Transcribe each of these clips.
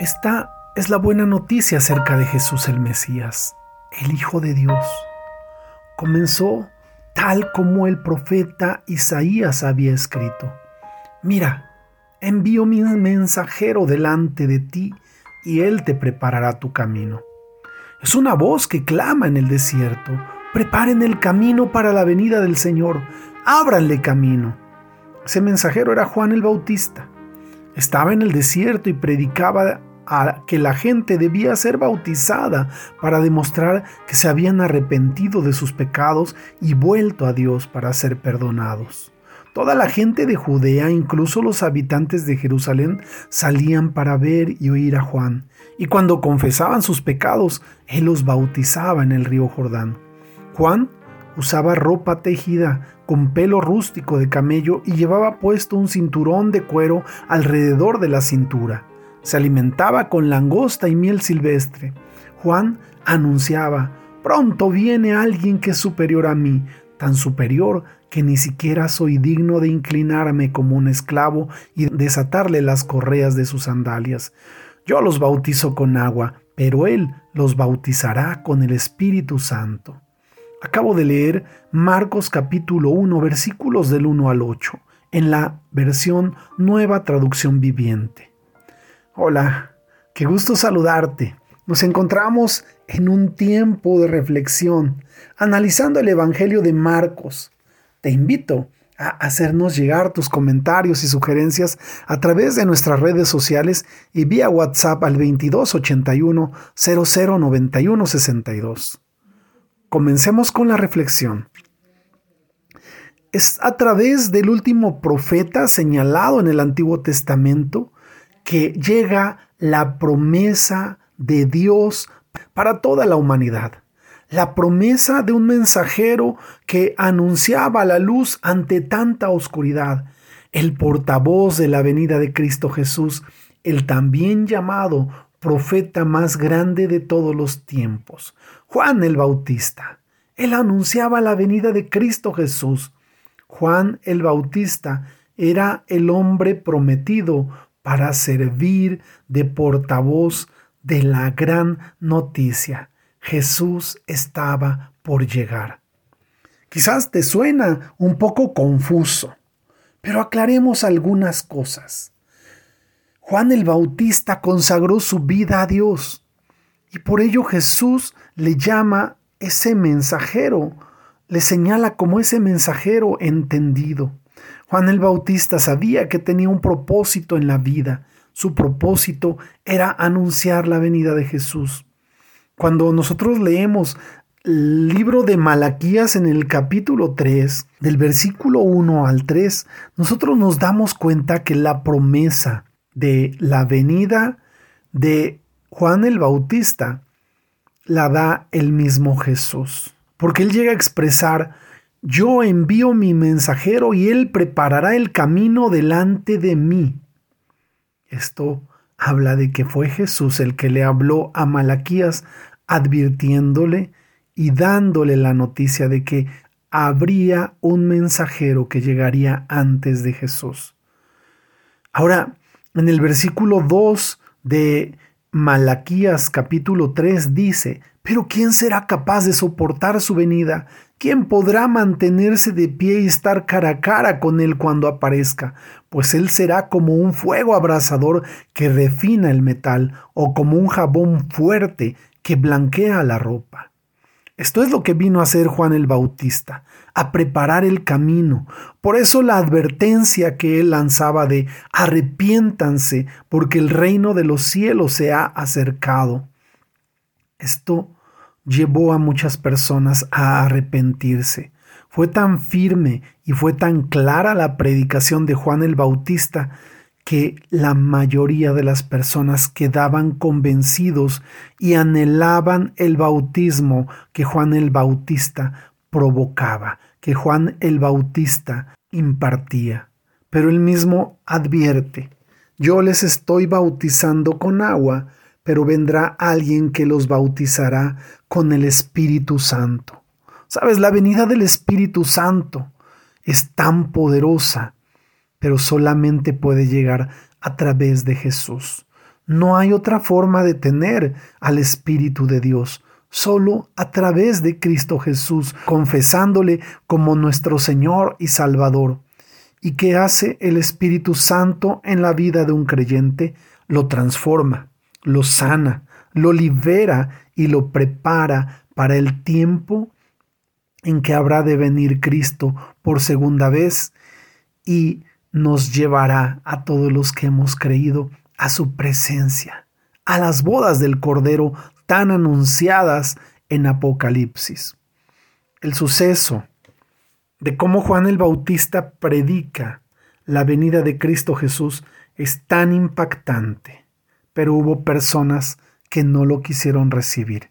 Esta es la buena noticia acerca de Jesús el Mesías, el Hijo de Dios. Comenzó tal como el profeta Isaías había escrito. Mira, envío mi mensajero delante de ti y él te preparará tu camino. Es una voz que clama en el desierto. Preparen el camino para la venida del Señor. Ábranle camino. Ese mensajero era Juan el Bautista. Estaba en el desierto y predicaba que la gente debía ser bautizada para demostrar que se habían arrepentido de sus pecados y vuelto a Dios para ser perdonados. Toda la gente de Judea, incluso los habitantes de Jerusalén, salían para ver y oír a Juan, y cuando confesaban sus pecados, él los bautizaba en el río Jordán. Juan usaba ropa tejida con pelo rústico de camello y llevaba puesto un cinturón de cuero alrededor de la cintura. Se alimentaba con langosta y miel silvestre. Juan anunciaba, pronto viene alguien que es superior a mí, tan superior que ni siquiera soy digno de inclinarme como un esclavo y desatarle las correas de sus sandalias. Yo los bautizo con agua, pero Él los bautizará con el Espíritu Santo. Acabo de leer Marcos capítulo 1 versículos del 1 al 8 en la versión Nueva Traducción Viviente. Hola, qué gusto saludarte. Nos encontramos en un tiempo de reflexión, analizando el Evangelio de Marcos. Te invito a hacernos llegar tus comentarios y sugerencias a través de nuestras redes sociales y vía WhatsApp al 2281 0091 62. Comencemos con la reflexión. Es a través del último profeta señalado en el Antiguo Testamento que llega la promesa de Dios para toda la humanidad. La promesa de un mensajero que anunciaba la luz ante tanta oscuridad. El portavoz de la venida de Cristo Jesús, el también llamado profeta más grande de todos los tiempos, Juan el Bautista. Él anunciaba la venida de Cristo Jesús. Juan el Bautista era el hombre prometido para servir de portavoz de la gran noticia. Jesús estaba por llegar. Quizás te suena un poco confuso, pero aclaremos algunas cosas. Juan el Bautista consagró su vida a Dios y por ello Jesús le llama ese mensajero, le señala como ese mensajero entendido. Juan el Bautista sabía que tenía un propósito en la vida. Su propósito era anunciar la venida de Jesús. Cuando nosotros leemos el libro de Malaquías en el capítulo 3, del versículo 1 al 3, nosotros nos damos cuenta que la promesa de la venida de Juan el Bautista la da el mismo Jesús. Porque él llega a expresar, yo envío mi mensajero y él preparará el camino delante de mí. Esto habla de que fue Jesús el que le habló a Malaquías advirtiéndole y dándole la noticia de que habría un mensajero que llegaría antes de Jesús. Ahora, en el versículo 2 de Malaquías capítulo 3 dice, pero ¿quién será capaz de soportar su venida? ¿Quién podrá mantenerse de pie y estar cara a cara con él cuando aparezca? Pues él será como un fuego abrasador que refina el metal o como un jabón fuerte que blanquea la ropa. Esto es lo que vino a hacer Juan el Bautista, a preparar el camino. Por eso la advertencia que él lanzaba de arrepiéntanse, porque el reino de los cielos se ha acercado. Esto llevó a muchas personas a arrepentirse. Fue tan firme y fue tan clara la predicación de Juan el Bautista que la mayoría de las personas quedaban convencidos y anhelaban el bautismo que Juan el Bautista provocaba, que Juan el Bautista impartía. Pero él mismo advierte, yo les estoy bautizando con agua, pero vendrá alguien que los bautizará con el Espíritu Santo. Sabes, la venida del Espíritu Santo es tan poderosa pero solamente puede llegar a través de Jesús. No hay otra forma de tener al Espíritu de Dios, solo a través de Cristo Jesús, confesándole como nuestro Señor y Salvador. ¿Y qué hace el Espíritu Santo en la vida de un creyente? Lo transforma, lo sana, lo libera y lo prepara para el tiempo en que habrá de venir Cristo por segunda vez y nos llevará a todos los que hemos creído a su presencia, a las bodas del Cordero tan anunciadas en Apocalipsis. El suceso de cómo Juan el Bautista predica la venida de Cristo Jesús es tan impactante, pero hubo personas que no lo quisieron recibir,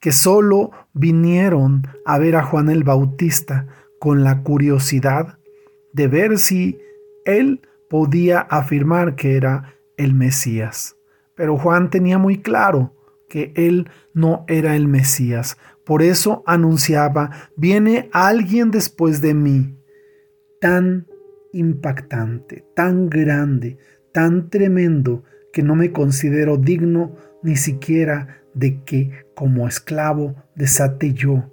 que solo vinieron a ver a Juan el Bautista con la curiosidad de ver si él podía afirmar que era el Mesías. Pero Juan tenía muy claro que él no era el Mesías. Por eso anunciaba, viene alguien después de mí, tan impactante, tan grande, tan tremendo, que no me considero digno ni siquiera de que como esclavo desate yo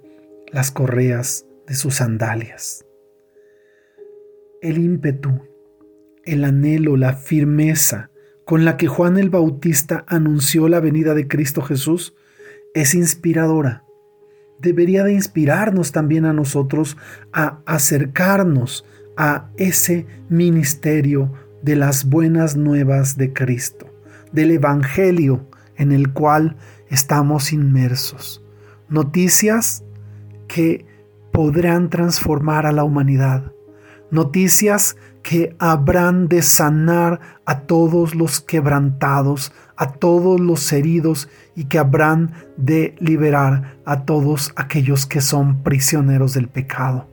las correas de sus sandalias. El ímpetu, el anhelo, la firmeza, con la que Juan el Bautista anunció la venida de Cristo Jesús es inspiradora. Debería de inspirarnos también a nosotros a acercarnos a ese ministerio de las buenas nuevas de Cristo, del Evangelio en el cual estamos inmersos. Noticias que podrán transformar a la humanidad. Noticias que habrán de sanar a todos los quebrantados, a todos los heridos y que habrán de liberar a todos aquellos que son prisioneros del pecado.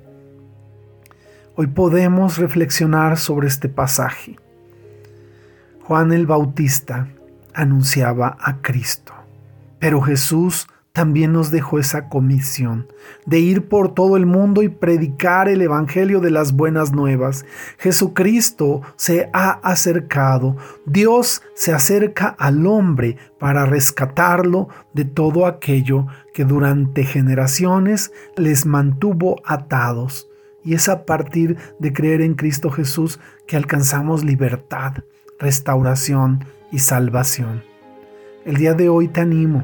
Hoy podemos reflexionar sobre este pasaje. Juan el Bautista anunciaba a Cristo, pero Jesús también nos dejó esa comisión de ir por todo el mundo y predicar el Evangelio de las buenas nuevas. Jesucristo se ha acercado, Dios se acerca al hombre para rescatarlo de todo aquello que durante generaciones les mantuvo atados. Y es a partir de creer en Cristo Jesús que alcanzamos libertad, restauración y salvación. El día de hoy te animo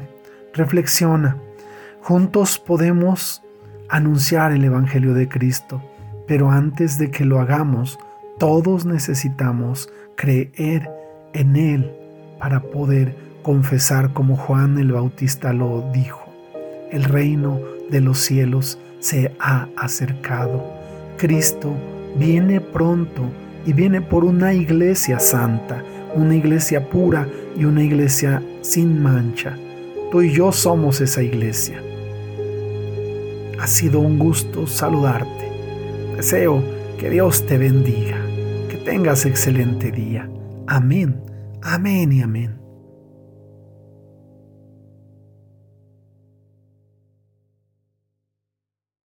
Reflexiona. Juntos podemos anunciar el Evangelio de Cristo, pero antes de que lo hagamos, todos necesitamos creer en Él para poder confesar como Juan el Bautista lo dijo. El reino de los cielos se ha acercado. Cristo viene pronto y viene por una iglesia santa, una iglesia pura y una iglesia sin mancha. Tú y yo somos esa iglesia. Ha sido un gusto saludarte. Deseo que Dios te bendiga, que tengas excelente día. Amén, amén y amén.